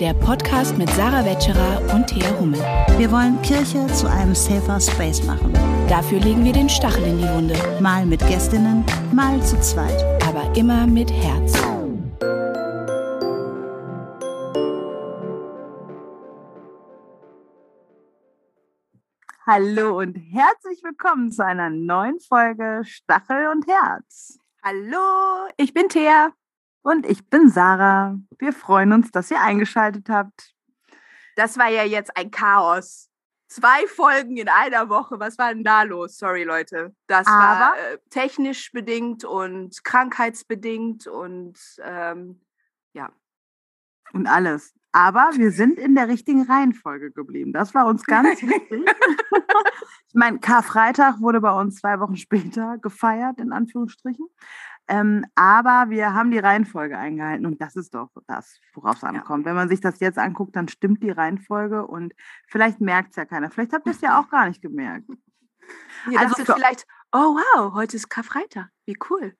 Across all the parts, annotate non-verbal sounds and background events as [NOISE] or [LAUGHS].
der Podcast mit Sarah Wetscherer und Thea Hummel. Wir wollen Kirche zu einem safer Space machen. Dafür legen wir den Stachel in die Wunde. Mal mit Gästinnen, mal zu zweit. Aber immer mit Herz. Hallo und herzlich willkommen zu einer neuen Folge Stachel und Herz. Hallo, ich bin Thea. Und ich bin Sarah. Wir freuen uns, dass ihr eingeschaltet habt. Das war ja jetzt ein Chaos. Zwei Folgen in einer Woche. Was war denn da los? Sorry, Leute. Das Aber war äh, technisch bedingt und krankheitsbedingt und ähm, ja. Und alles. Aber wir sind in der richtigen Reihenfolge geblieben. Das war uns ganz [LAUGHS] wichtig. ich meine, Karfreitag wurde bei uns zwei Wochen später gefeiert, in Anführungsstrichen. Ähm, aber wir haben die Reihenfolge eingehalten und das ist doch das, worauf es ankommt. Wenn man sich das jetzt anguckt, dann stimmt die Reihenfolge und vielleicht merkt es ja keiner. Vielleicht habt ihr es ja auch gar nicht gemerkt. [LAUGHS] Ihr Also dachtet vielleicht, oh wow, heute ist Karfreitag. Wie cool.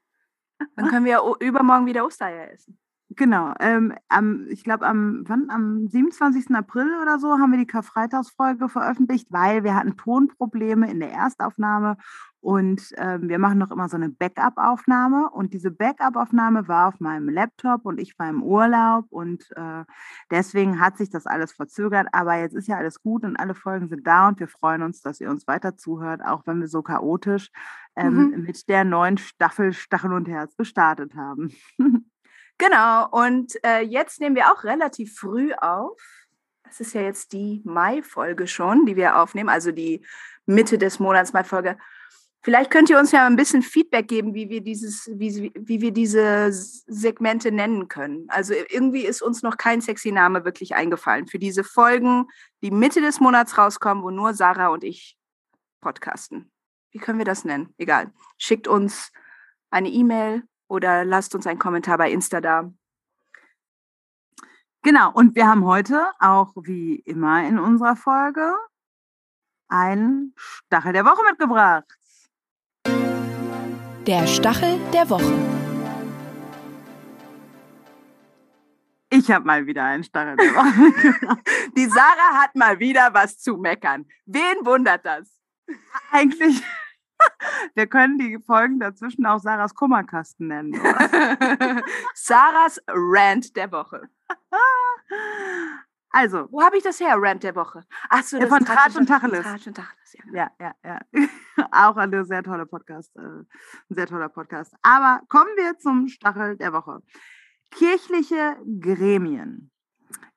Dann können wir ja übermorgen wieder Ostereier essen. Genau. Ähm, am, ich glaube, am, wann? am 27. April oder so haben wir die Karfreitagsfolge veröffentlicht, weil wir hatten Tonprobleme in der Erstaufnahme und ähm, wir machen noch immer so eine Backup-Aufnahme und diese Backup-Aufnahme war auf meinem Laptop und ich war im Urlaub und äh, deswegen hat sich das alles verzögert, aber jetzt ist ja alles gut und alle Folgen sind da und wir freuen uns, dass ihr uns weiter zuhört, auch wenn wir so chaotisch ähm, Mhm. mit der neuen Staffel Stachel und Herz gestartet haben. [LAUGHS] Genau, und äh, jetzt nehmen wir auch relativ früh auf. Das ist ja jetzt die Mai-Folge schon, die wir aufnehmen, also die Mitte des Monats Mai-Folge. Vielleicht könnt ihr uns ja ein bisschen Feedback geben, wie wir dieses, wie, wie wir diese Segmente nennen können. Also irgendwie ist uns noch kein sexy Name wirklich eingefallen für diese Folgen, die Mitte des Monats rauskommen, wo nur Sarah und ich podcasten. Wie können wir das nennen? Egal. Schickt uns eine E-Mail oder lasst uns einen Kommentar bei Insta da. Genau, und wir haben heute auch wie immer in unserer Folge einen Stachel der Woche mitgebracht. Der Stachel der Woche. Ich habe mal wieder einen Stachel der Woche. [LAUGHS] Die Sarah hat mal wieder was zu meckern. Wen wundert das? Eigentlich, [LAUGHS] wir können die Folgen dazwischen auch Sarahs Kummerkasten nennen. [LAUGHS] Sarahs Rant der Woche. Also, Wo habe ich das her, Rant der Woche? Achso, Ja, von Tratsch und Tacheles. Tratsch und Tacheles, ja. ja, ja, ja. [LAUGHS] Auch eine sehr tolle Podcast, äh, ein sehr toller Podcast. Aber kommen wir zum Stachel der Woche. Kirchliche Gremien,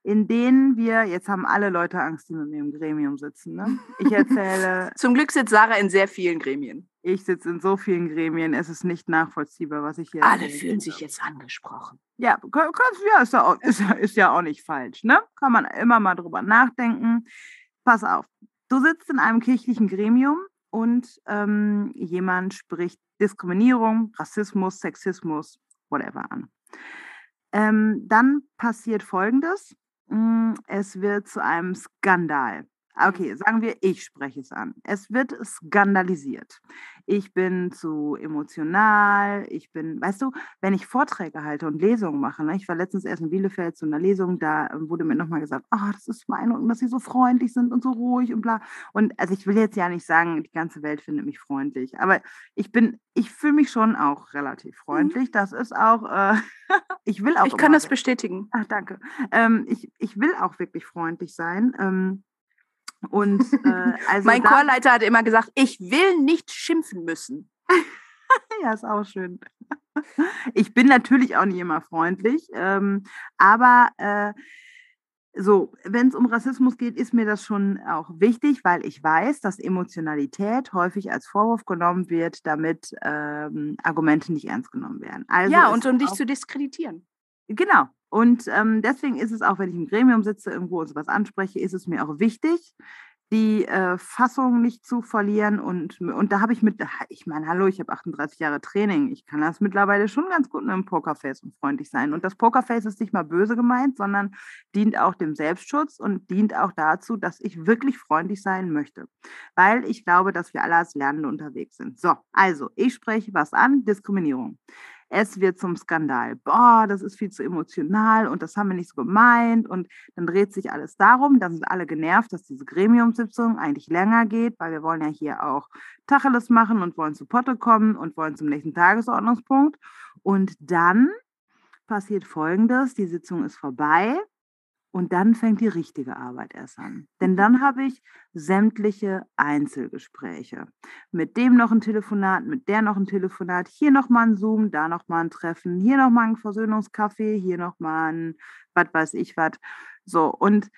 in denen wir, jetzt haben alle Leute Angst, die mit mir im Gremium sitzen. Ne? Ich erzähle, [LAUGHS] Zum Glück sitzt Sarah in sehr vielen Gremien. ich sitze in so vielen Gremien, es ist nicht nachvollziehbar, was ich hier Alle erzähle. fühlen sich jetzt angesprochen. Ja, kann- ja, ist ja, auch, [LAUGHS] ist, ist ja auch nicht falsch, ne? Kann man immer mal drüber nachdenken. Pass auf, du sitzt in einem kirchlichen Gremium und ähm, jemand spricht Diskriminierung, Rassismus, Sexismus, whatever an. Ähm, dann passiert Folgendes. Mm, Es wird zu einem Skandal. Okay, sagen wir, ich spreche es an. Es wird skandalisiert. Ich bin zu emotional. Ich bin, weißt du, wenn ich Vorträge halte und Lesungen mache, ne, ich war letztens erst in Bielefeld zu einer Lesung, da ähm, wurde mir nochmal gesagt, ah, das ist meine und dass sie so freundlich sind und so ruhig und bla. Und also ich will jetzt ja nicht sagen, die ganze Welt findet mich freundlich, aber ich bin, ich fühle mich schon auch relativ freundlich. Das ist auch, äh, [LAUGHS] ich will auch. Ich kann das bestätigen. Ach, danke. Ähm, ich, ich will auch wirklich freundlich sein. Ähm, und äh, also mein da- Chorleiter hat immer gesagt, ich will nicht schimpfen müssen. [LAUGHS] Ja, ist auch schön. Ich bin natürlich auch nicht immer freundlich, ähm, aber äh, so, wenn es um Rassismus geht, ist mir das schon auch wichtig, weil ich weiß, dass Emotionalität häufig als Vorwurf genommen wird, damit ähm, Argumente nicht ernst genommen werden. Also ja, und um dich zu diskreditieren. Genau. Und ähm, deswegen ist es auch, wenn ich im Gremium sitze, irgendwo und sowas anspreche, ist es mir auch wichtig, die äh, Fassung nicht zu verlieren. Und, und da habe ich mit, ich meine, hallo, ich habe 38 Jahre Training. Ich kann das mittlerweile schon ganz gut mit einem Pokerface und freundlich sein. Und das Pokerface ist nicht mal böse gemeint, sondern dient auch dem Selbstschutz und dient auch dazu, dass ich wirklich freundlich sein möchte. Weil ich glaube, dass wir alle als Lernende unterwegs sind. So, also, ich spreche was an, Diskriminierung. Es wird zum Skandal. Boah, das ist viel zu emotional und das haben wir nicht so gemeint. Und dann dreht sich alles darum. Dann sind alle genervt, dass diese Gremiumssitzung eigentlich länger geht, weil wir wollen ja hier auch Tacheles machen und wollen zu Potte kommen und wollen zum nächsten Tagesordnungspunkt. Und dann passiert Folgendes, die Sitzung ist vorbei und dann fängt die richtige Arbeit erst an. Denn dann habe ich sämtliche Einzelgespräche. Mit dem noch ein Telefonat, mit der noch ein Telefonat, hier nochmal ein Zoom, da nochmal ein Treffen, hier nochmal ein Versöhnungskaffee, hier nochmal ein was weiß ich was. So, und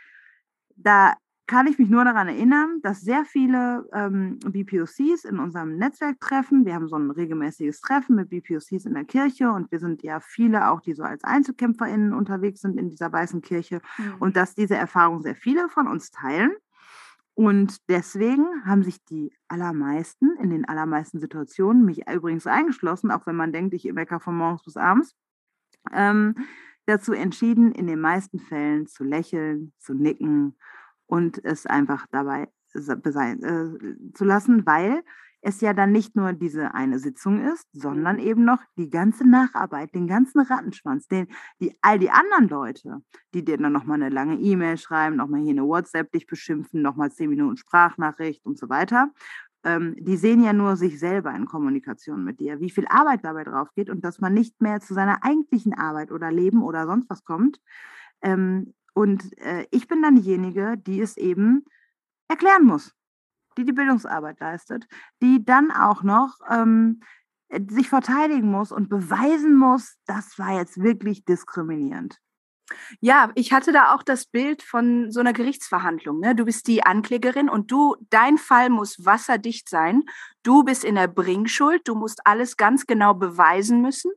da kann ich mich nur daran erinnern, dass sehr viele ähm, BPOCs in unserem Netzwerk treffen. Wir haben so ein regelmäßiges Treffen mit BPOCs in der Kirche und wir sind ja viele auch, die so als EinzelkämpferInnen unterwegs sind in dieser weißen Kirche mhm. und dass diese Erfahrung sehr viele von uns teilen. Und deswegen haben sich die allermeisten, in den allermeisten Situationen, mich übrigens eingeschlossen, auch wenn man denkt, ich mecker von morgens bis abends, ähm, dazu entschieden, in den meisten Fällen zu lächeln, zu nicken und es einfach dabei sein, äh, zu lassen, weil es ja dann nicht nur diese eine Sitzung ist, sondern mhm. eben noch die ganze Nacharbeit, den ganzen Rattenschwanz, den, die, all die anderen Leute, die dir dann nochmal eine lange E-Mail schreiben, nochmal hier eine WhatsApp dich beschimpfen, nochmal zehn Minuten Sprachnachricht und so weiter, ähm, die sehen ja nur sich selber in Kommunikation mit dir, wie viel Arbeit dabei drauf geht und dass man nicht mehr zu seiner eigentlichen Arbeit oder Leben oder sonst was kommt. Ähm, und äh, ich bin dann diejenige, die es eben erklären muss, die die Bildungsarbeit leistet, die dann auch noch ähm, sich verteidigen muss und beweisen muss, das war jetzt wirklich diskriminierend. Ja, ich hatte da auch das Bild von so einer Gerichtsverhandlung. Ne? Du bist die Anklägerin und du, dein Fall muss wasserdicht sein. Du bist in der Bringschuld. Du musst alles ganz genau beweisen müssen.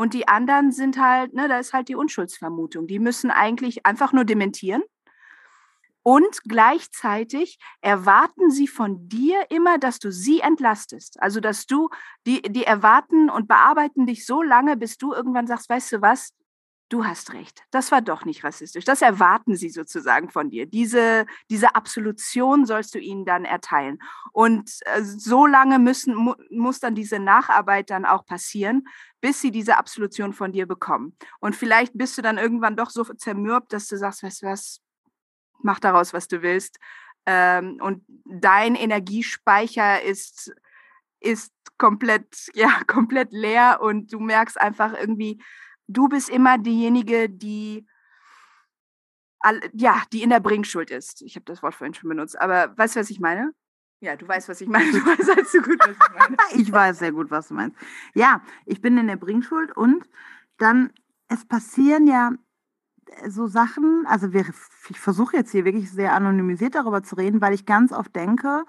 Und die anderen sind halt, ne, da ist halt die Unschuldsvermutung. Die müssen eigentlich einfach nur dementieren. Und gleichzeitig erwarten sie von dir immer, dass du sie entlastest. Also, dass du, die, die erwarten und bearbeiten dich so lange, bis du irgendwann sagst, weißt du was, du hast recht, das war doch nicht rassistisch. Das erwarten sie sozusagen von dir. Diese, diese Absolution sollst du ihnen dann erteilen. Und äh, so lange müssen, mu muss dann diese Nacharbeit dann auch passieren, bis sie diese Absolution von dir bekommen. Und vielleicht bist du dann irgendwann doch so zermürbt, dass du sagst, weißt du was, mach daraus, was du willst. Ähm, und dein Energiespeicher ist, ist komplett, [LAUGHS] ja, komplett leer und du merkst einfach irgendwie, du bist immer diejenige, die ja, die in der Bringschuld ist. Ich habe das Wort vorhin schon benutzt, aber weißt du, was ich meine? Ja, du weißt, was ich meine. Du weißt halt so gut, was ich meine. [LAUGHS] ich weiß sehr gut, was du meinst. Ja, ich bin in der Bringschuld und dann, es passieren ja so Sachen, also wir, ich versuche jetzt hier wirklich sehr anonymisiert darüber zu reden, weil ich ganz oft denke,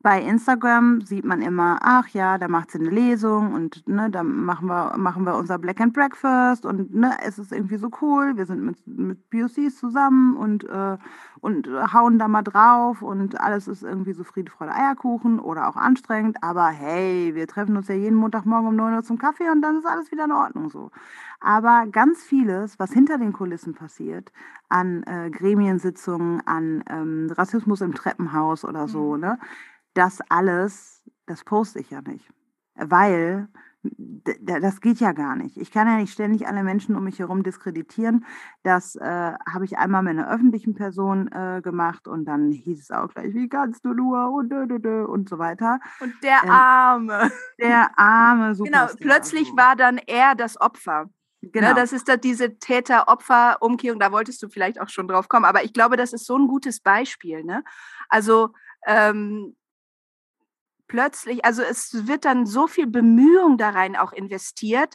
bei Instagram sieht man immer, ach ja, da macht sie eine Lesung und ne, da machen wir, machen wir unser Black and Breakfast und ne, es ist irgendwie so cool, wir sind mit, mit POCs zusammen und, äh, und hauen da mal drauf und alles ist irgendwie so Friede, Freude, Eierkuchen oder auch anstrengend, aber hey, wir treffen uns ja jeden Montagmorgen um 9 Uhr zum Kaffee und dann ist alles wieder in Ordnung so. Aber ganz vieles, was hinter den Kulissen passiert, an äh, Gremiensitzungen, an ähm, Rassismus im Treppenhaus oder so, mhm. ne, das alles, das poste ich ja nicht. Weil das geht ja gar nicht. Ich kann ja nicht ständig alle Menschen um mich herum diskreditieren. Das äh, habe ich einmal mit einer öffentlichen Person äh, gemacht und dann hieß es auch gleich, wie kannst du nur und, und, und so weiter. Und der ähm, Arme. Der Arme, super. [LAUGHS] Genau, plötzlich war dann er das Opfer. Ne, genau. Ne, das ist da diese Täter-Opfer-Umkehrung, da wolltest du vielleicht auch schon drauf kommen, aber ich glaube, das ist so ein gutes Beispiel. Ne? Also ähm, plötzlich, also es wird dann so viel Bemühung da rein auch investiert,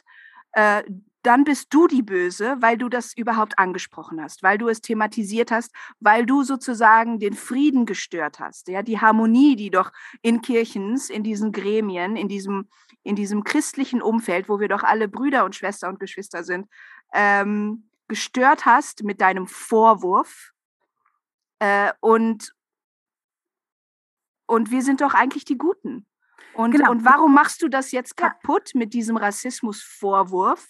äh, dann bist du die Böse, weil du das überhaupt angesprochen hast, weil du es thematisiert hast, weil du sozusagen den Frieden gestört hast, ja, die Harmonie, die doch in Kirchens, in diesen Gremien, in diesem, in diesem christlichen Umfeld, wo wir doch alle Brüder und Schwester und Geschwister sind, ähm, gestört hast mit deinem Vorwurf äh, und, und wir sind doch eigentlich die Guten. Und, genau. und warum machst du das jetzt kaputt mit diesem Rassismusvorwurf?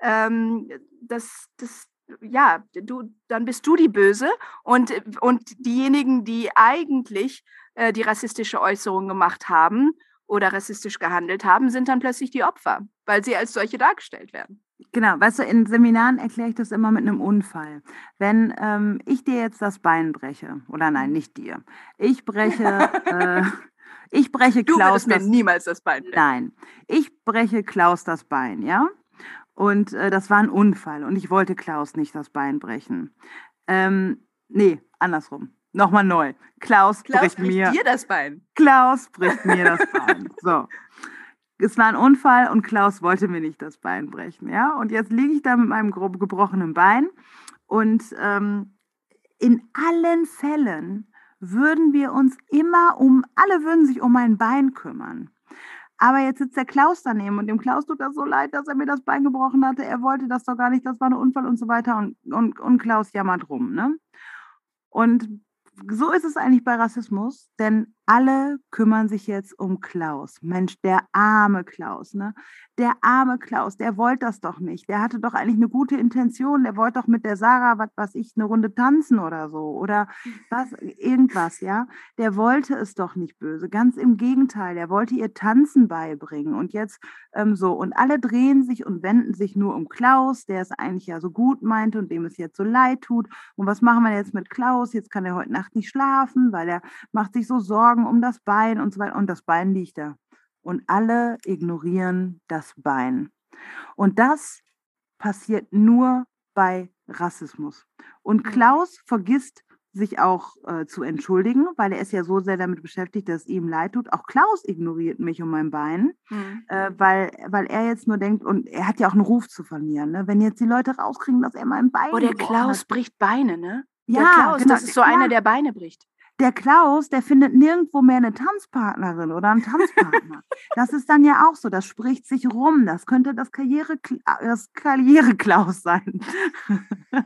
Ähm, das, das, ja, du, dann bist du die Böse und, und diejenigen, die eigentlich äh, die rassistische Äußerung gemacht haben oder rassistisch gehandelt haben, sind dann plötzlich die Opfer, weil sie als solche dargestellt werden. Genau, weißt du, in Seminaren erkläre ich das immer mit einem Unfall. Wenn ähm, ich dir jetzt das Bein breche, oder nein, nicht dir, ich breche, [LAUGHS] äh, ich breche Du Klaus würdest mir niemals das Bein brechen. Nein, ich breche Klaus das Bein, ja? Und äh, das war ein Unfall und ich wollte Klaus nicht das Bein brechen. Ähm, nee, andersrum. Nochmal neu. Klaus, Klaus bricht bricht mir. dir das Bein. Klaus bricht mir das Bein. So. Es war ein Unfall und Klaus wollte mir nicht das Bein brechen, ja? Und jetzt liege ich da mit meinem grob gebrochenen Bein und ähm, in allen Fällen würden wir uns immer um, alle würden sich um mein Bein kümmern. Aber jetzt sitzt der Klaus daneben und dem Klaus tut das so leid, dass er mir das Bein gebrochen hatte. Er wollte das doch gar nicht, das war ein Unfall und so weiter. Und, und, und Klaus jammert rum. Ne? Und so ist es eigentlich bei Rassismus, denn alle kümmern sich jetzt um Klaus. Mensch, der arme Klaus, ne? Der arme Klaus, der wollte das doch nicht. Der hatte doch eigentlich eine gute Intention. Der wollte doch mit der Sarah, was weiß ich, eine Runde tanzen oder so. Oder was, irgendwas, ja. Der wollte es doch nicht böse. Ganz im Gegenteil, der wollte ihr Tanzen beibringen. Und jetzt ähm, so. Und alle drehen sich und wenden sich nur um Klaus, der es eigentlich ja so gut meinte und dem es jetzt so leid tut. Und was machen wir jetzt mit Klaus? Jetzt kann er heute Nacht nicht schlafen, weil er macht sich so Sorgen um das Bein und so weiter. Und das Bein liegt da. Und alle ignorieren das Bein. Und das passiert nur bei Rassismus. Und Mhm. Klaus vergisst sich auch äh, zu entschuldigen, weil er ist ja so sehr damit beschäftigt, dass es ihm leid tut. Auch Klaus ignoriert mich um mein Bein Hm. äh, weil, weil er jetzt nur denkt, und er hat ja auch einen Ruf zu verlieren, ne? wenn jetzt die Leute rauskriegen, dass er mein Bein Oh, der Klaus hat. bricht Beine, ne? Ja, der Klaus, genau, das ist so ja, einer, der Beine bricht. Der Klaus, der findet nirgendwo mehr eine Tanzpartnerin oder einen Tanzpartner. das ist dann ja auch so, das spricht sich rum. Das könnte das Karriere das Karriere-Klaus sein. [LAUGHS]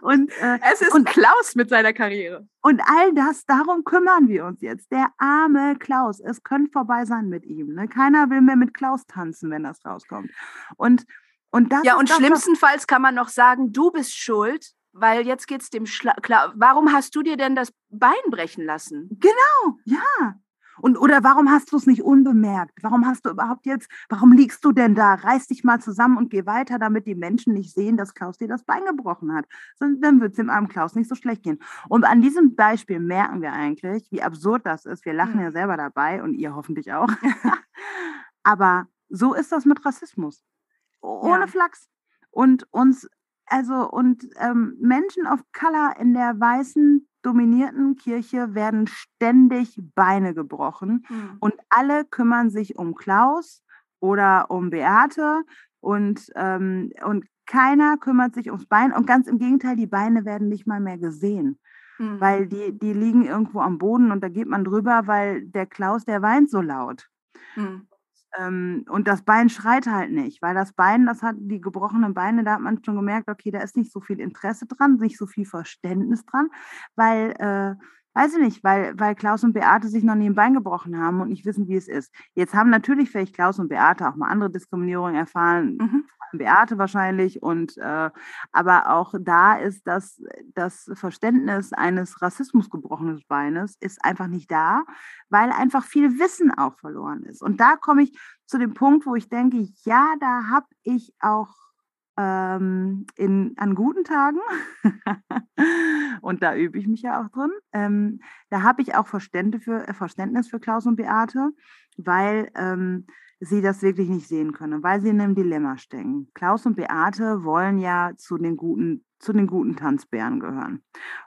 und, äh, Es ist und- Klaus mit seiner Karriere. Und all das, darum kümmern wir uns jetzt. Der arme Klaus, es könnte vorbei sein mit ihm. Ne? Keiner will mehr mit Klaus tanzen, wenn das rauskommt. Und, und das Ja, und das, schlimmstenfalls kann man noch sagen, du bist schuld, weil jetzt geht's dem Schla klar. Warum hast du dir denn das Bein brechen lassen? Genau, ja. Und oder warum hast du es nicht unbemerkt? Warum hast du überhaupt jetzt, warum liegst du denn da? Reiß dich mal zusammen und geh weiter, damit die Menschen nicht sehen, dass Klaus dir das Bein gebrochen hat. Sonst, dann wird es dem armen Klaus nicht so schlecht gehen. Und an diesem Beispiel merken wir eigentlich, wie absurd das ist. Wir lachen Hm. ja selber dabei und ihr hoffentlich auch. [LAUGHS] Aber so ist das mit Rassismus. Ohne Ja. Flachs. Und uns, also, und ähm, Menschen of Color in der weißen dominierten Kirche werden ständig Beine gebrochen Hm. und alle kümmern sich um Klaus oder um Beate und, ähm, und keiner kümmert sich ums Bein und ganz im Gegenteil, die Beine werden nicht mal mehr gesehen, Hm. weil die, die liegen irgendwo am Boden und da geht man drüber, weil der Klaus, der weint so laut. Hm. Ähm, und das Bein schreit halt nicht, weil das Bein, das hat die gebrochenen Beine, da hat man schon gemerkt, okay, da ist nicht so viel Interesse dran, nicht so viel Verständnis dran, weil, äh, weiß ich nicht, weil, weil Klaus und Beate sich noch nie ein Bein gebrochen haben und nicht wissen, wie es ist. Jetzt haben natürlich vielleicht Klaus und Beate auch mal andere Diskriminierungen erfahren, Mhm. Beate wahrscheinlich und äh, aber auch da ist das, das Verständnis eines Rassismus gebrochenen Beines ist einfach nicht da, weil einfach viel Wissen auch verloren ist. Und da komme ich zu dem Punkt, wo ich denke, ja, da habe ich auch ähm, in, an guten Tagen, [LAUGHS] und da übe ich mich ja auch drin, ähm, da habe ich auch Verständnis für, Verständnis für Klaus und Beate, weil ähm, sie das wirklich nicht sehen können, weil sie in einem Dilemma stecken. Klaus und Beate wollen ja zu den guten, zu den guten Tanzbären gehören.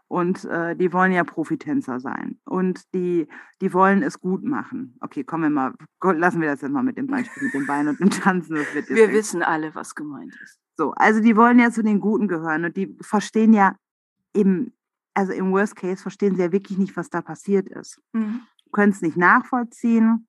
Und äh, die wollen ja Profitänzer sein. Und die, die wollen es gut machen. Okay, kommen wir mal, lassen wir das jetzt mal mit dem Beispiel mit dem Bein und dem Tanzen. Wir echt- wissen alle, was gemeint ist. so, also die wollen ja zu den Guten gehören und die verstehen ja im, also im Worst Case verstehen sie ja wirklich nicht, was da passiert ist Mhm. können es nicht nachvollziehen,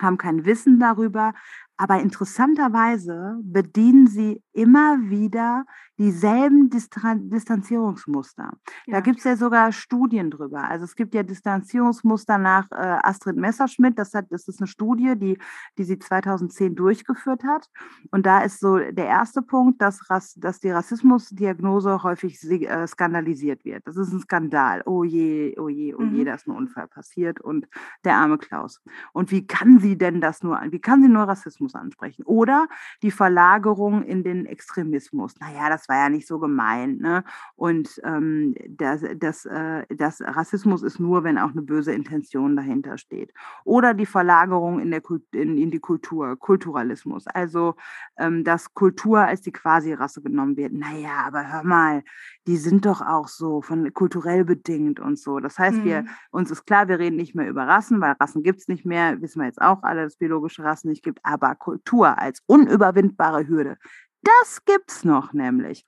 haben kein Wissen darüber, Aber interessanterweise bedienen sie immer wieder dieselben Distan Distanzierungsmuster. Ja. Da gibt es ja sogar Studien drüber. Also es gibt ja Distanzierungsmuster nach äh, Astrid Messerschmidt. Das, hat, das ist eine Studie, die, die sie 2010 durchgeführt hat. Und da ist so der erste Punkt, dass, Rass, dass die Rassismusdiagnose häufig äh, skandalisiert wird. Das ist ein Skandal. Oh je, oh je, oh je, mhm. da ist ein Unfall passiert und der arme Klaus. Und wie kann sie denn das nur, wie kann sie nur Rassismus ansprechen? Oder die Verlagerung in den Extremismus. Naja, das war ja nicht so gemein. Ne? Und ähm, das, das, äh, das Rassismus ist nur, wenn auch eine böse Intention dahinter steht. Oder die Verlagerung in, der, in, in die Kultur, Kulturalismus. Also, ähm, dass Kultur als die Quasi-Rasse genommen wird. Naja, aber hör mal, die sind doch auch so von kulturell bedingt und so. Das heißt, mhm. wir, uns ist klar, wir reden nicht mehr über Rassen, weil Rassen gibt es nicht mehr, wissen wir jetzt auch alle, dass es biologische Rassen nicht gibt, aber Kultur als unüberwindbare Hürde, das gibt es noch nämlich.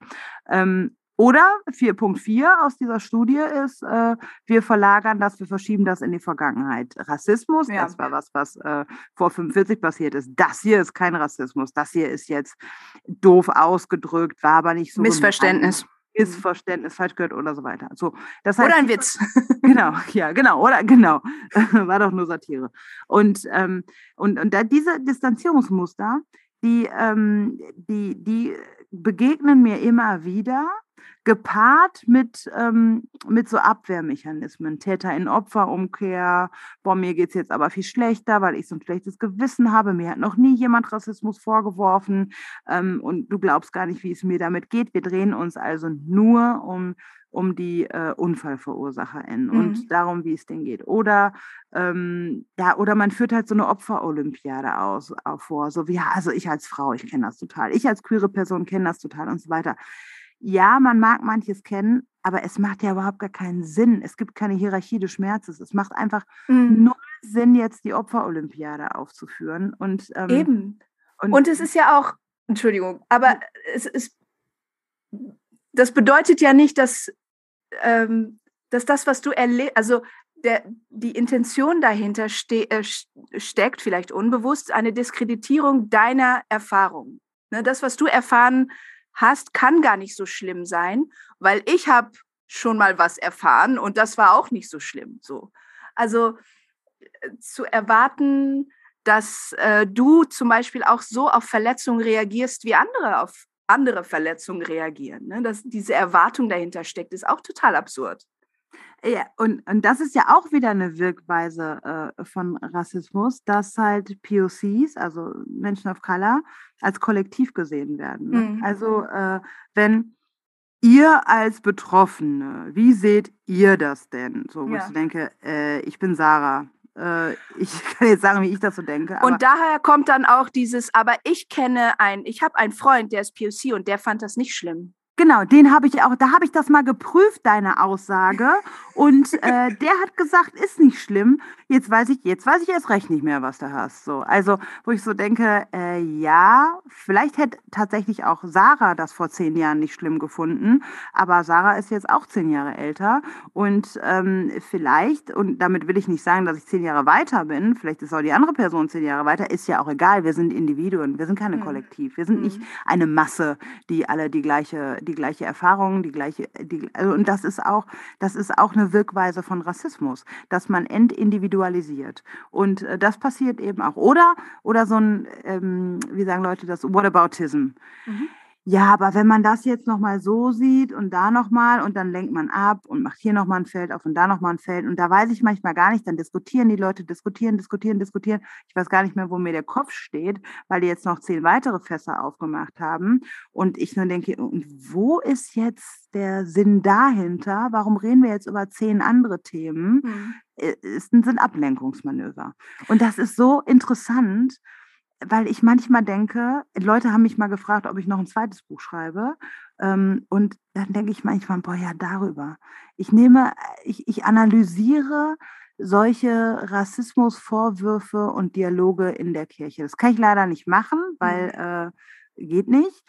Ähm, oder 4.4 aus dieser Studie ist, äh, wir verlagern das, wir verschieben das in die Vergangenheit. Rassismus, ja. das war was, was äh, vor 45 passiert ist. Das hier ist kein Rassismus. Das hier ist jetzt doof ausgedrückt, war aber nicht so. Missverständnis. Gemein. Missverständnis falsch gehört oder so weiter. So, das heißt, oder ein Witz. [LAUGHS] genau, ja, genau, oder genau. [LAUGHS] War doch nur Satire. Und, ähm, und, und da diese Distanzierungsmuster, die, ähm, die, die begegnen mir immer wieder, gepaart mit, ähm, mit so Abwehrmechanismen, Täter in Opferumkehr, boah, mir geht es jetzt aber viel schlechter, weil ich so ein schlechtes Gewissen habe, mir hat noch nie jemand Rassismus vorgeworfen ähm, und du glaubst gar nicht, wie es mir damit geht. Wir drehen uns also nur um um die äh, UnfallverursacherInnen mhm. und darum, wie es denen geht. Oder, ähm, ja, oder man führt halt so eine Opferolympiade aus, auch vor. So wie, ja, also ich als Frau, ich kenne das total. Ich als queere Person kenne das total und so weiter. Ja, man mag manches kennen, aber es macht ja überhaupt gar keinen Sinn. Es gibt keine Hierarchie des Schmerzes. Es macht einfach mhm. null Sinn, jetzt die Opferolympiade aufzuführen. Und, ähm, Eben. Und, und es ist ja auch, Entschuldigung, aber es ist, das bedeutet ja nicht, dass ähm, dass das, was du erlebst, also der, die Intention dahinter ste äh, steckt, vielleicht unbewusst, eine Diskreditierung deiner Erfahrung. Ne, das, was du erfahren hast, kann gar nicht so schlimm sein, weil ich habe schon mal was erfahren und das war auch nicht so schlimm. So. Also äh, zu erwarten, dass äh, du zum Beispiel auch so auf Verletzungen reagierst, wie andere auf andere Verletzungen reagieren. Ne? Dass diese Erwartung dahinter steckt, ist auch total absurd. Ja, und, und das ist ja auch wieder eine Wirkweise äh, von Rassismus, dass halt POCs, also Menschen of Color, als Kollektiv gesehen werden. Ne? Mhm. Also äh, wenn ihr als Betroffene, wie seht ihr das denn? So, wo ja. ich denke, äh, ich bin Sarah, äh, ich [LAUGHS] kann jetzt sagen, wie ich das so denke. und daher kommt dann auch dieses, aber ich kenne einen, ich habe einen Freund, der ist POC und der fand das nicht schlimm. Genau, den habe ich auch, da habe ich das mal geprüft, deine Aussage. Und [LAUGHS] äh, der hat gesagt, ist nicht schlimm. Jetzt weiß ich, jetzt weiß ich erst recht nicht mehr, was du hast. So, also, wo ich so denke, äh, ja, vielleicht hätte tatsächlich auch Sarah das vor zehn Jahren nicht schlimm gefunden. Aber Sarah ist jetzt auch zehn Jahre älter. Und ähm, vielleicht, und damit will ich nicht sagen, dass ich zehn Jahre weiter bin, vielleicht ist auch die andere Person zehn Jahre weiter, ist ja auch egal. Wir sind Individuen, wir sind keine mhm. Kollektiv. Wir sind mhm. nicht eine Masse, die alle die gleiche die gleiche Erfahrung, die gleiche, die, also, und das ist auch, das ist auch eine Wirkweise von Rassismus, dass man entindividualisiert. Und äh, das passiert eben auch. Oder, oder so ein, ähm, wie sagen Leute das, Whataboutism. Mhm ja, aber wenn man das jetzt nochmal so sieht und da nochmal und dann lenkt man ab und macht hier nochmal ein Feld auf und da nochmal ein Feld und da weiß ich manchmal gar nicht, dann diskutieren die Leute, diskutieren, diskutieren, diskutieren. Ich weiß gar nicht mehr, wo mir der Kopf steht, weil die jetzt noch zehn weitere Fässer aufgemacht haben und ich nur denke, und wo ist jetzt der Sinn dahinter? Warum reden wir jetzt über zehn andere Themen? Mhm. Es sind Ablenkungsmanöver. Und das ist so interessant weil ich manchmal denke, Leute haben mich mal gefragt, ob ich noch ein zweites Buch schreibe. Ähm, und dann denke ich manchmal, boah, ja, darüber. Ich nehme, ich, ich analysiere solche Rassismusvorwürfe und Dialoge in der Kirche. Das kann ich leider nicht machen, weil mhm. äh, geht nicht.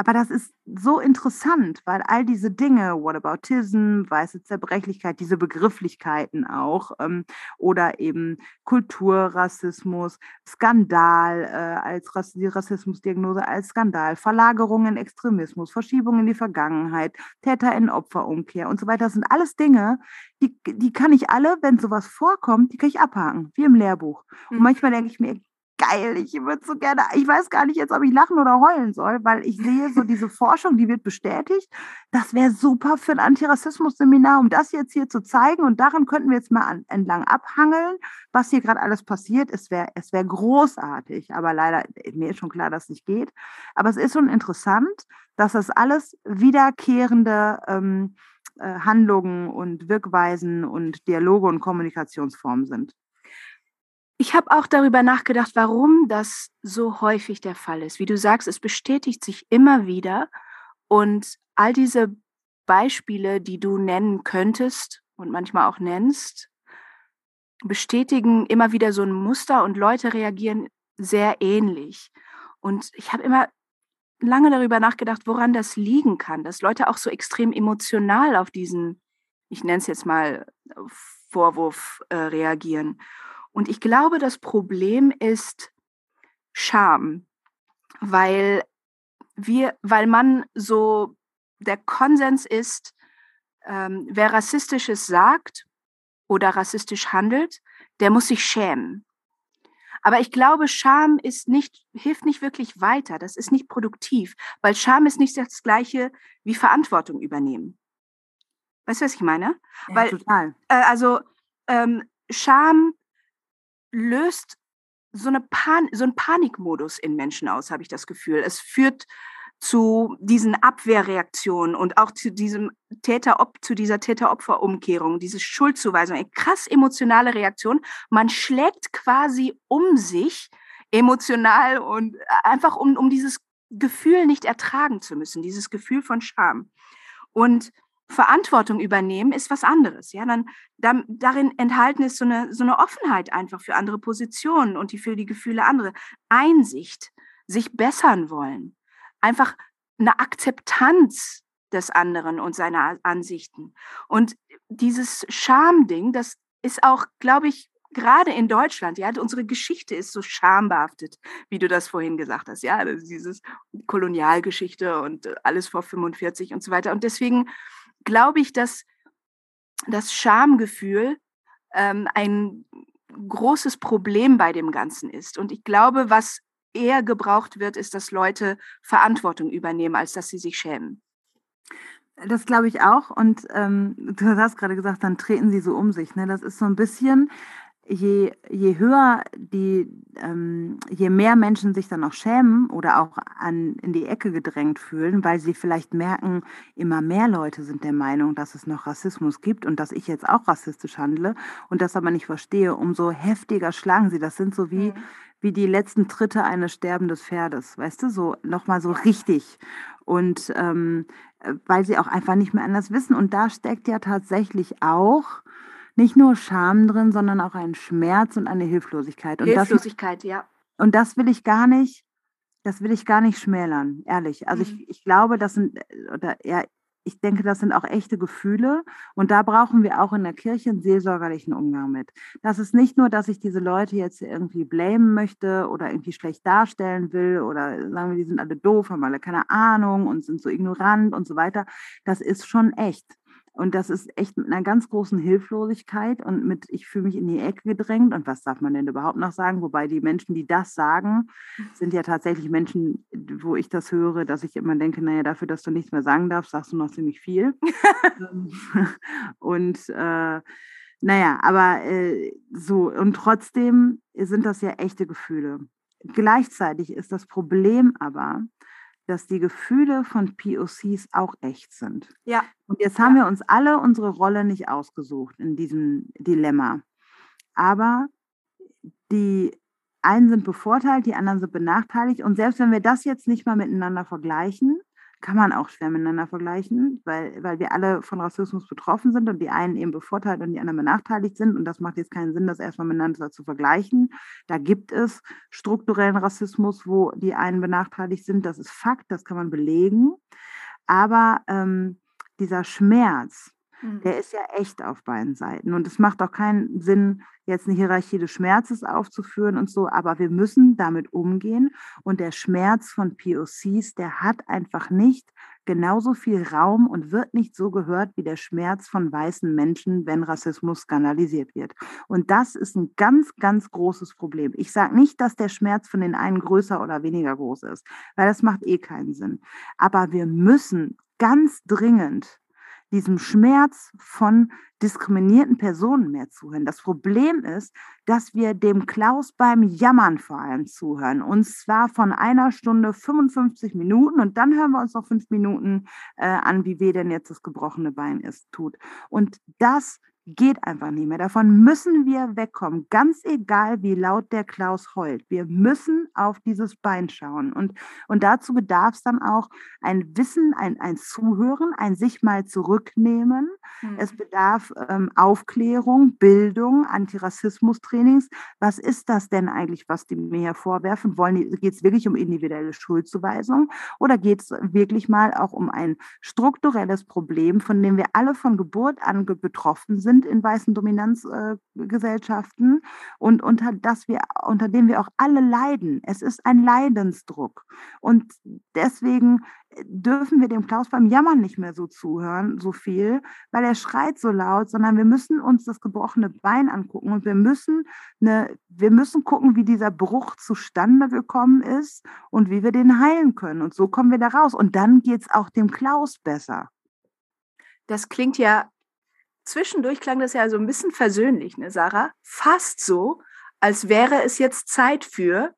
Aber das ist so interessant, weil all diese Dinge, Whataboutism, weiße Zerbrechlichkeit, diese Begrifflichkeiten auch, ähm, oder eben Kulturrassismus, Skandal äh, als Rass die Rassismusdiagnose als Skandal, Verlagerung in Extremismus, Verschiebung in die Vergangenheit, Täter in Opferumkehr und so weiter, das sind alles Dinge, die, die kann ich alle, wenn sowas vorkommt, die kann ich abhaken, wie im Lehrbuch. Und mhm. manchmal denke ich mir, geil. Ich würde so gerne, ich weiß gar nicht jetzt, ob ich lachen oder heulen soll, weil ich sehe so diese [LAUGHS] Forschung, die wird bestätigt. Das wäre super für ein Antirassismus-Seminar, um das jetzt hier zu zeigen. Und daran könnten wir jetzt mal an, entlang abhangeln, was hier gerade alles passiert. Es wäre es wär großartig, aber leider, mir ist schon klar, dass es nicht geht. Aber es ist schon interessant, dass das alles wiederkehrende ähm, äh, Handlungen und Wirkweisen und Dialoge und Kommunikationsformen sind. Ich habe auch darüber nachgedacht, warum das so häufig der Fall ist. Wie du sagst, es bestätigt sich immer wieder und all diese Beispiele, die du nennen könntest und manchmal auch nennst, bestätigen immer wieder so ein Muster und Leute reagieren sehr ähnlich. Und ich habe immer lange darüber nachgedacht, woran das liegen kann, dass Leute auch so extrem emotional auf diesen, ich nenne es jetzt mal, Vorwurf äh, reagieren. Und ich glaube, das Problem ist Scham, weil wir, weil man so der Konsens ist, ähm, wer rassistisches sagt oder rassistisch handelt, der muss sich schämen. Aber ich glaube, Scham ist nicht, hilft nicht wirklich weiter. Das ist nicht produktiv, weil Scham ist nicht das Gleiche wie Verantwortung übernehmen. Weißt du, was ich meine? Ja, weil, total. Äh, also ähm, Scham löst so, eine Pan so einen Panikmodus in Menschen aus, habe ich das Gefühl. Es führt zu diesen Abwehrreaktionen und auch zu diesem Täter zu dieser Täter-Opfer-Umkehrung, diese Schuldzuweisung, eine krass emotionale Reaktion. Man schlägt quasi um sich emotional und äh, einfach um, um dieses Gefühl nicht ertragen zu müssen, dieses Gefühl von Scham. Und Verantwortung übernehmen ist was anderes. Ja, dann, dann darin enthalten ist so eine, so eine Offenheit einfach für andere Positionen und die für die Gefühle andere. Einsicht, sich bessern wollen, einfach eine Akzeptanz des anderen und seiner Ansichten. Und dieses Schamding, das ist auch, glaube ich, gerade in Deutschland, ja, unsere Geschichte ist so schambehaftet, wie du das vorhin gesagt hast, ja, dieses Kolonialgeschichte und alles vor 45 und so weiter. Und deswegen glaube ich, dass das Schamgefühl ähm, ein großes Problem bei dem Ganzen ist. Und ich glaube, was eher gebraucht wird, ist, dass Leute Verantwortung übernehmen, als dass sie sich schämen. Das glaube ich auch. Und ähm, du hast gerade gesagt, dann treten sie so um sich. Ne? Das ist so ein bisschen je, je höher die, ähm, je mehr Menschen sich dann auch schämen oder auch an, in die Ecke gedrängt fühlen, weil sie vielleicht merken, immer mehr Leute sind der Meinung, dass es noch Rassismus gibt und dass ich jetzt auch rassistisch handle und das aber nicht verstehe, umso heftiger schlagen sie. Das sind so wie, mhm. wie die letzten Tritte eines sterbenden Pferdes, weißt du, so nochmal so richtig. Und ähm, äh, weil sie auch einfach nicht mehr anders wissen. Und da steckt ja tatsächlich auch nicht nur Scham drin, sondern auch ein Schmerz und eine Hilflosigkeit. Und Hilflosigkeit, das, ja. Und das will ich gar nicht, das will ich gar nicht schmälern, ehrlich. Also mhm. ich, ich glaube, das sind, oder ja, ich denke, das sind auch echte Gefühle und da brauchen wir auch in der Kirche einen seelsorgerlichen Umgang mit. Das ist nicht nur, dass ich diese Leute jetzt irgendwie blamen möchte oder irgendwie schlecht darstellen will oder sagen wir, die sind alle doof, haben alle keine Ahnung und sind so ignorant und so weiter. Das ist schon echt. Und das ist echt mit einer ganz großen Hilflosigkeit und mit, ich fühle mich in die Ecke gedrängt. Und was darf man denn überhaupt noch sagen? Wobei die Menschen, die das sagen, sind ja tatsächlich Menschen, wo ich das höre, dass ich immer denke, naja, dafür, dass du nichts mehr sagen darfst, sagst du noch ziemlich viel. [LAUGHS] Ähm, [LAUGHS] und äh, naja, aber äh, so, und trotzdem sind das ja echte Gefühle. Gleichzeitig ist das Problem aber, dass die Gefühle von POCs auch echt sind. Ja. Und jetzt haben ja. wir uns alle unsere Rolle nicht ausgesucht in diesem Dilemma. Aber die einen sind bevorteilt, die anderen sind benachteiligt. Und selbst wenn wir das jetzt nicht mal miteinander vergleichen, kann man auch schwer miteinander vergleichen, weil, weil wir alle von Rassismus betroffen sind und die einen eben bevorteilt und die anderen benachteiligt sind. Und das macht jetzt keinen Sinn, das erstmal miteinander zu vergleichen. Da gibt es strukturellen Rassismus, wo die einen benachteiligt sind. Das ist Fakt, das kann man belegen. Aber ähm, dieser Schmerz, Mhm. Der ist ja echt auf beiden Seiten. Und es macht auch keinen Sinn, jetzt eine Hierarchie des Schmerzes aufzuführen und so, aber wir müssen damit umgehen. Und der Schmerz von POCs, der hat einfach nicht genauso viel Raum und wird nicht so gehört wie der Schmerz von weißen Menschen, wenn Rassismus skandalisiert wird. Und das ist ein ganz, ganz großes Problem. Ich sage nicht, dass der Schmerz von den einen größer oder weniger groß ist, weil das macht eh keinen Sinn. Aber wir müssen ganz dringend diesem Schmerz von diskriminierten Personen mehr zuhören. Das Problem ist, dass wir dem Klaus beim Jammern vor allem zuhören. Und zwar von einer Stunde 55 Minuten. Und dann hören wir uns noch fünf Minuten äh, an, wie weh denn jetzt das gebrochene Bein ist, tut. Und das geht einfach nicht mehr. Davon müssen wir wegkommen, ganz egal, wie laut der Klaus heult. Wir müssen auf dieses Bein schauen. Und, und dazu bedarf es dann auch ein Wissen, ein, ein Zuhören, ein sich mal zurücknehmen. Mhm. Es bedarf ähm, Aufklärung, Bildung, Antirassismus-Trainings. Was ist das denn eigentlich, was die mir hier vorwerfen? Geht es wirklich um individuelle Schuldzuweisung oder geht es wirklich mal auch um ein strukturelles Problem, von dem wir alle von Geburt an betroffen sind? Sind in weißen Dominanzgesellschaften äh, und unter, das wir, unter dem wir auch alle leiden. Es ist ein Leidensdruck. Und deswegen äh, dürfen wir dem Klaus beim Jammern nicht mehr so zuhören, so viel, weil er schreit so laut, sondern wir müssen uns das gebrochene Bein angucken und wir müssen, eine, wir müssen gucken, wie dieser Bruch zustande gekommen ist und wie wir den heilen können. Und so kommen wir da raus. Und dann geht es auch dem Klaus besser. Das klingt ja zwischendurch klang das ja so ein bisschen versöhnlich, ne, Sarah? Fast so, als wäre es jetzt Zeit für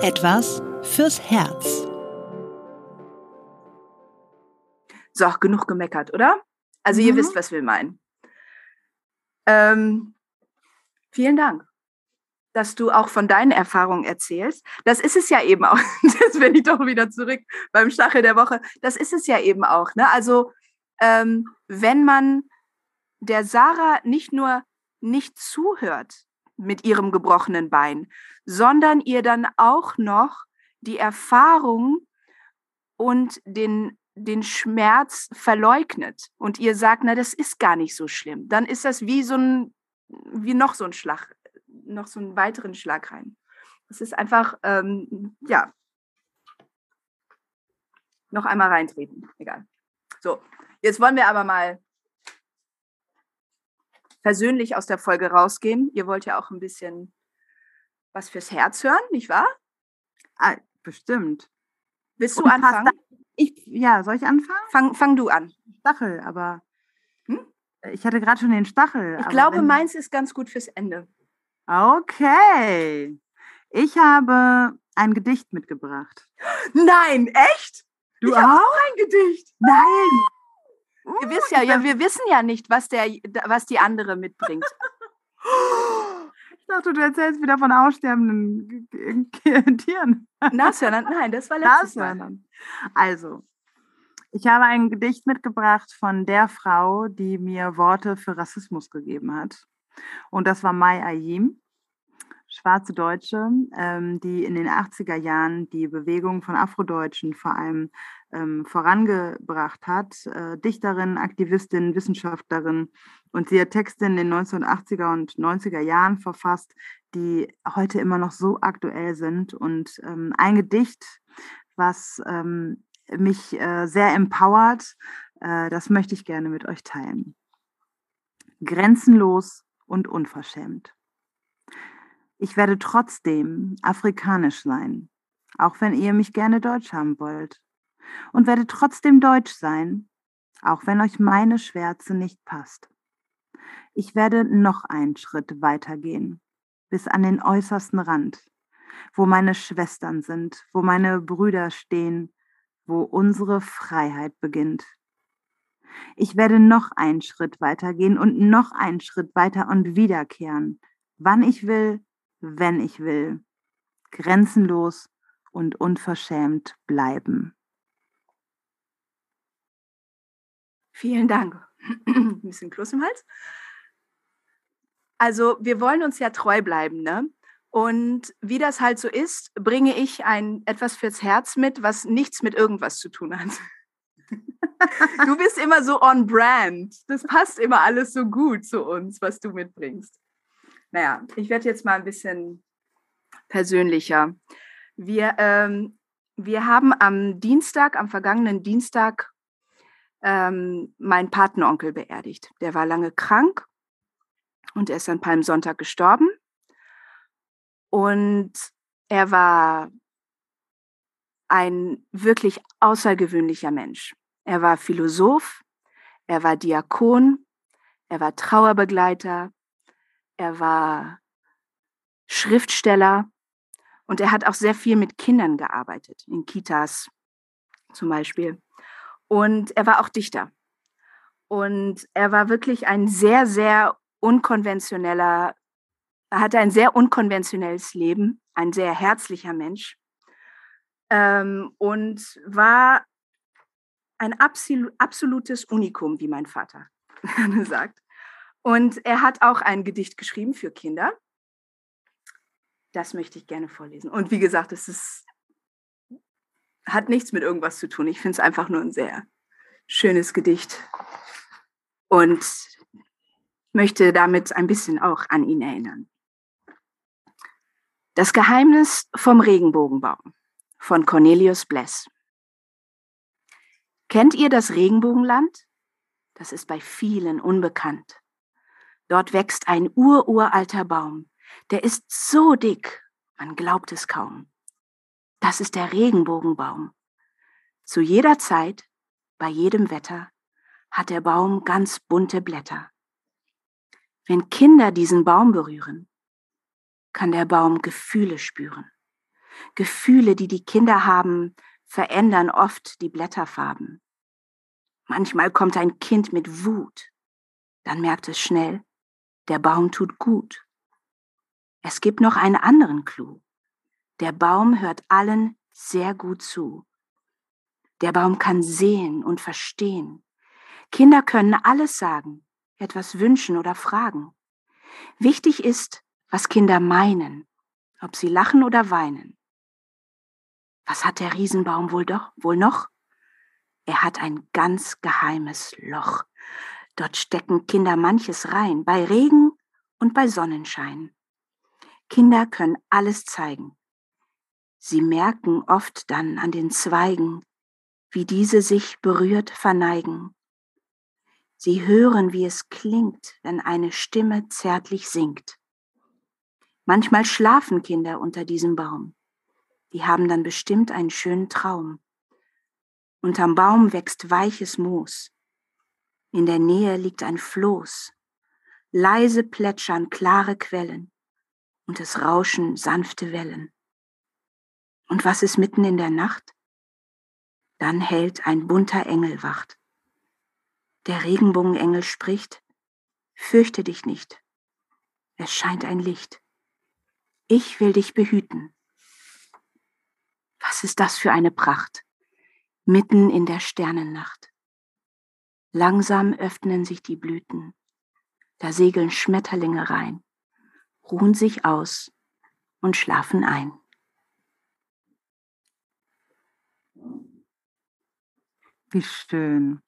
etwas fürs Herz. So, genug gemeckert, oder? Also mhm. ihr wisst, was wir meinen. Ähm, vielen Dank, dass du auch von deinen Erfahrungen erzählst. Das ist es ja eben auch. [LAUGHS] Jetzt bin ich doch wieder zurück beim Stachel der Woche. Das ist es ja eben auch. Ne? Also ähm, wenn man der Sarah nicht nur nicht zuhört mit ihrem gebrochenen Bein, sondern ihr dann auch noch die Erfahrung und den, den Schmerz verleugnet und ihr sagt, na, das ist gar nicht so schlimm, dann ist das wie so ein, wie noch so ein Schlag, noch so einen weiteren Schlag rein. Das ist einfach, ähm, ja, noch einmal reintreten, egal. So, jetzt wollen wir aber mal persönlich aus der Folge rausgehen. Ihr wollt ja auch ein bisschen was fürs Herz hören, nicht wahr? Ah, bestimmt. Willst du anfangen? Ich, ja, soll ich anfangen? Fang, fang du an. Stachel, aber hm? ich hatte gerade schon den Stachel. Ich glaube, meins ist ganz gut fürs Ende. Okay. Ich habe ein Gedicht mitgebracht. Nein, echt? Du ich auch? auch ein Gedicht. Nein. Wir wissen ja, ja, wir wissen ja nicht, was, der, was die andere mitbringt. [GASPS] Ich dachte, du erzählst wieder von aussterbenden [LAUGHS] Tieren. Nashörnern? Nein, das war letztes Mal. Also, ich habe ein Gedicht mitgebracht von der Frau, die mir Worte für Rassismus gegeben hat. Und das war Mai Ayim schwarze Deutsche, ähm, die in den 80er Jahren die Bewegung von Afrodeutschen vor allem ähm, vorangebracht hat. Äh, Dichterin, Aktivistin, Wissenschaftlerin. Und sie hat Texte in den 1980er und 90er Jahren verfasst, die heute immer noch so aktuell sind. Und ähm, ein Gedicht, was ähm, mich äh, sehr empowert, äh, das möchte ich gerne mit euch teilen. Grenzenlos und unverschämt. Ich werde trotzdem afrikanisch sein, auch wenn ihr mich gerne deutsch haben wollt. Und werde trotzdem deutsch sein, auch wenn euch meine Schwärze nicht passt. Ich werde noch einen Schritt weitergehen, bis an den äußersten Rand, wo meine Schwestern sind, wo meine Brüder stehen, wo unsere Freiheit beginnt. Ich werde noch einen Schritt weitergehen und noch einen Schritt weiter und wiederkehren, wann ich will, wenn ich will, grenzenlos und unverschämt bleiben. Vielen Dank. [CLEARS THROAT] Ein bisschen Kloß im Hals. Also wir wollen uns ja treu bleiben, ne? Und wie das halt so ist, bringe ich ein etwas fürs Herz mit, was nichts mit irgendwas zu tun hat. [LAUGHS] du bist immer so on brand. Das passt immer alles so gut zu uns, was du mitbringst. Naja, ich werde jetzt mal ein bisschen persönlicher. Wir, ähm, wir haben am Dienstag, am vergangenen Dienstag, ähm, meinen Patenonkel beerdigt. Der war lange krank und er ist an Palmsonntag gestorben. Und er war ein wirklich außergewöhnlicher Mensch. Er war Philosoph, er war Diakon, er war Trauerbegleiter, er war Schriftsteller und er hat auch sehr viel mit Kindern gearbeitet, in Kitas zum Beispiel. Und er war auch Dichter. Und er war wirklich ein sehr, sehr unkonventioneller, er hatte ein sehr unkonventionelles Leben, ein sehr herzlicher Mensch ähm, und war ein absol absolutes Unikum, wie mein Vater [LAUGHS] sagt. Und er hat auch ein Gedicht geschrieben für Kinder. Das möchte ich gerne vorlesen. Und wie gesagt, es ist, hat nichts mit irgendwas zu tun. Ich finde es einfach nur ein sehr schönes Gedicht und möchte damit ein bisschen auch an ihn erinnern. Das Geheimnis vom Regenbogenbaum von Cornelius Bless. Kennt ihr das Regenbogenland? Das ist bei vielen unbekannt. Dort wächst ein ururalter Baum. Der ist so dick, man glaubt es kaum. Das ist der Regenbogenbaum. Zu jeder Zeit, bei jedem Wetter, hat der Baum ganz bunte Blätter. Wenn Kinder diesen Baum berühren, kann der Baum Gefühle spüren. Gefühle, die die Kinder haben, verändern oft die Blätterfarben. Manchmal kommt ein Kind mit Wut, dann merkt es schnell, der Baum tut gut. Es gibt noch einen anderen Clou. Der Baum hört allen sehr gut zu. Der Baum kann sehen und verstehen. Kinder können alles sagen, etwas wünschen oder fragen. Wichtig ist, was Kinder meinen, ob sie lachen oder weinen. Was hat der Riesenbaum wohl doch, wohl noch? Er hat ein ganz geheimes Loch. Dort stecken Kinder manches rein, bei Regen und bei Sonnenschein. Kinder können alles zeigen. Sie merken oft dann an den Zweigen, wie diese sich berührt verneigen. Sie hören, wie es klingt, wenn eine Stimme zärtlich singt. Manchmal schlafen Kinder unter diesem Baum. Die haben dann bestimmt einen schönen Traum. Unterm Baum wächst weiches Moos. In der Nähe liegt ein Floß. Leise plätschern klare Quellen und es rauschen sanfte Wellen. Und was ist mitten in der Nacht? Dann hält ein bunter Engel Wacht. Der Regenbogenengel spricht, fürchte dich nicht, es scheint ein Licht. Ich will dich behüten. Was ist das für eine Pracht, mitten in der Sternennacht. Langsam öffnen sich die Blüten, da segeln Schmetterlinge rein, ruhen sich aus und schlafen ein. Wie schön.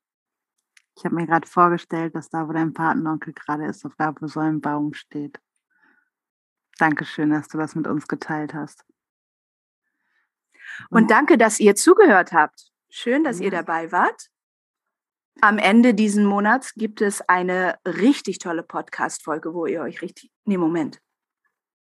Ich habe mir gerade vorgestellt, dass da, wo dein Patenonkel gerade ist, auf da, wo so ein Baum steht. Dankeschön, dass du das mit uns geteilt hast. Und danke, dass ihr zugehört habt. Schön, dass ihr dabei wart. Am Ende diesen Monats gibt es eine richtig tolle Podcast-Folge, wo ihr euch richtig. Nee, Moment.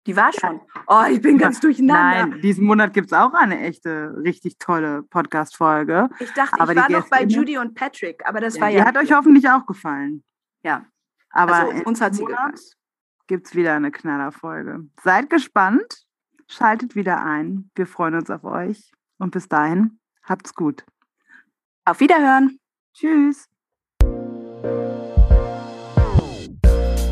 Die war schon. Oh, ich bin ganz durcheinander. Nein, diesen Monat gibt es auch eine echte, richtig tolle Podcast-Folge. Ich dachte, aber ich war noch bei Judy und Patrick, aber das ja, war die ja. hat euch hoffentlich auch gefallen. Ja. Aber also, uns hat sie gefallen. Gibt es wieder eine Knallerfolge. Seid gespannt, schaltet wieder ein. Wir freuen uns auf euch und bis dahin, habt's gut. Auf Wiederhören. Tschüss.